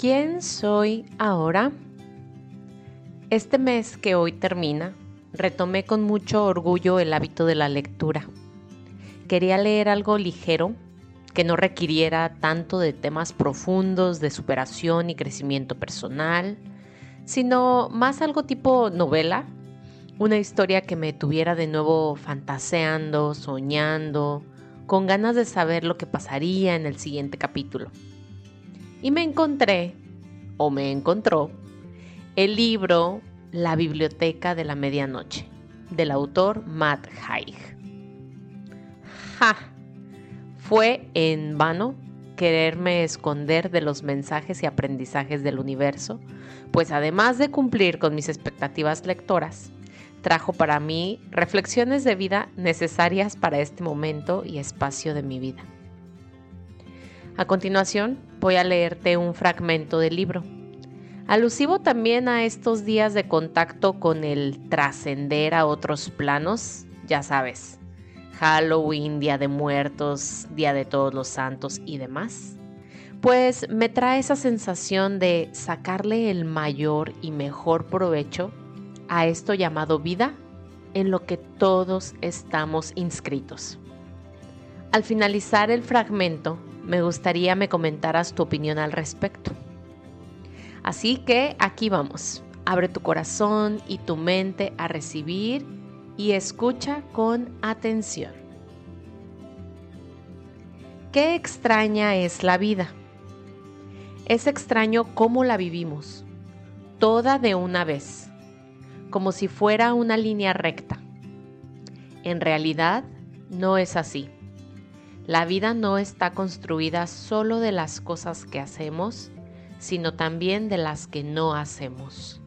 ¿Quién soy ahora? Este mes que hoy termina, retomé con mucho orgullo el hábito de la lectura. Quería leer algo ligero que no requiriera tanto de temas profundos de superación y crecimiento personal, sino más algo tipo novela, una historia que me tuviera de nuevo fantaseando, soñando, con ganas de saber lo que pasaría en el siguiente capítulo y me encontré, o me encontró, el libro La Biblioteca de la Medianoche, del autor Matt Haig. ¡Ja! Fue en vano quererme esconder de los mensajes y aprendizajes del universo, pues además de cumplir con mis expectativas lectoras, trajo para mí reflexiones de vida necesarias para este momento y espacio de mi vida. A continuación, voy a leerte un fragmento del libro, alusivo también a estos días de contacto con el trascender a otros planos, ya sabes, Halloween, Día de Muertos, Día de Todos los Santos y demás. Pues me trae esa sensación de sacarle el mayor y mejor provecho a esto llamado vida en lo que todos estamos inscritos. Al finalizar el fragmento, me gustaría me comentaras tu opinión al respecto. Así que aquí vamos. Abre tu corazón y tu mente a recibir y escucha con atención. Qué extraña es la vida. Es extraño cómo la vivimos, toda de una vez, como si fuera una línea recta. En realidad, no es así. La vida no está construida solo de las cosas que hacemos, sino también de las que no hacemos.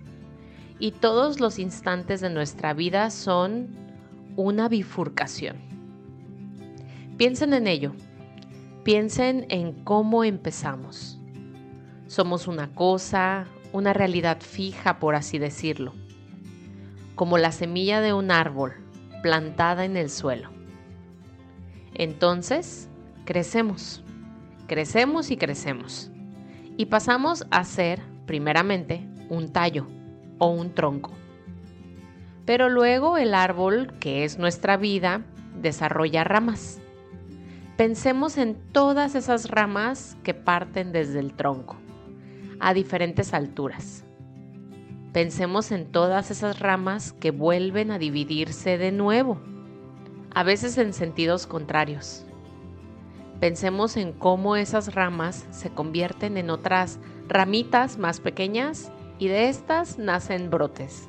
Y todos los instantes de nuestra vida son una bifurcación. Piensen en ello. Piensen en cómo empezamos. Somos una cosa, una realidad fija, por así decirlo, como la semilla de un árbol plantada en el suelo. Entonces, crecemos, crecemos y crecemos. Y pasamos a ser, primeramente, un tallo o un tronco. Pero luego el árbol, que es nuestra vida, desarrolla ramas. Pensemos en todas esas ramas que parten desde el tronco, a diferentes alturas. Pensemos en todas esas ramas que vuelven a dividirse de nuevo a veces en sentidos contrarios. Pensemos en cómo esas ramas se convierten en otras ramitas más pequeñas y de estas nacen brotes.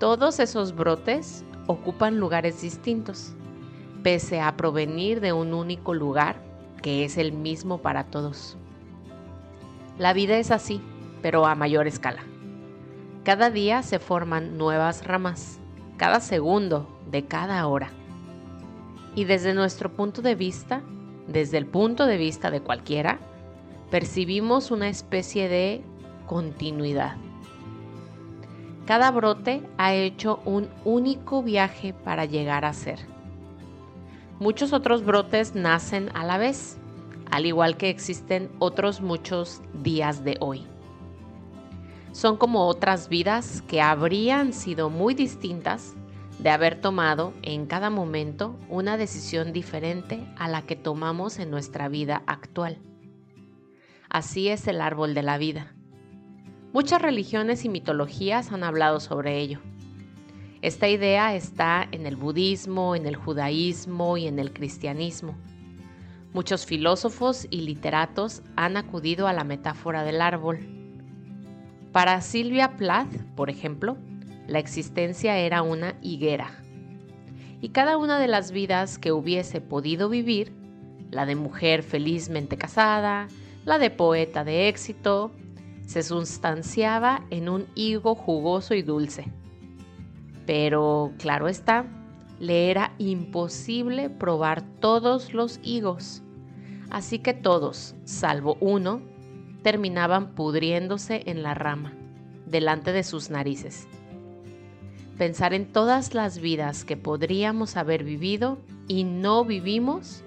Todos esos brotes ocupan lugares distintos, pese a provenir de un único lugar que es el mismo para todos. La vida es así, pero a mayor escala. Cada día se forman nuevas ramas, cada segundo de cada hora. Y desde nuestro punto de vista, desde el punto de vista de cualquiera, percibimos una especie de continuidad. Cada brote ha hecho un único viaje para llegar a ser. Muchos otros brotes nacen a la vez, al igual que existen otros muchos días de hoy. Son como otras vidas que habrían sido muy distintas de haber tomado en cada momento una decisión diferente a la que tomamos en nuestra vida actual. Así es el árbol de la vida. Muchas religiones y mitologías han hablado sobre ello. Esta idea está en el budismo, en el judaísmo y en el cristianismo. Muchos filósofos y literatos han acudido a la metáfora del árbol. Para Silvia Plath, por ejemplo, la existencia era una higuera. Y cada una de las vidas que hubiese podido vivir, la de mujer felizmente casada, la de poeta de éxito, se sustanciaba en un higo jugoso y dulce. Pero, claro está, le era imposible probar todos los higos, así que todos, salvo uno, terminaban pudriéndose en la rama, delante de sus narices pensar en todas las vidas que podríamos haber vivido y no vivimos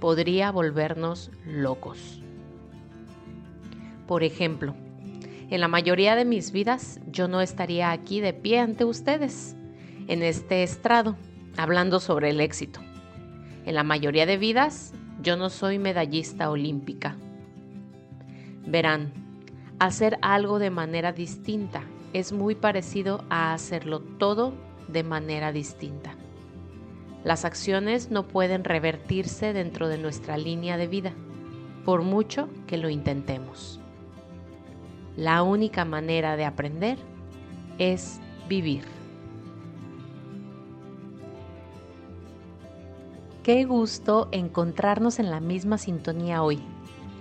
podría volvernos locos. Por ejemplo, en la mayoría de mis vidas yo no estaría aquí de pie ante ustedes, en este estrado, hablando sobre el éxito. En la mayoría de vidas yo no soy medallista olímpica. Verán, hacer algo de manera distinta es muy parecido a hacerlo todo de manera distinta. Las acciones no pueden revertirse dentro de nuestra línea de vida, por mucho que lo intentemos. La única manera de aprender es vivir. Qué gusto encontrarnos en la misma sintonía hoy,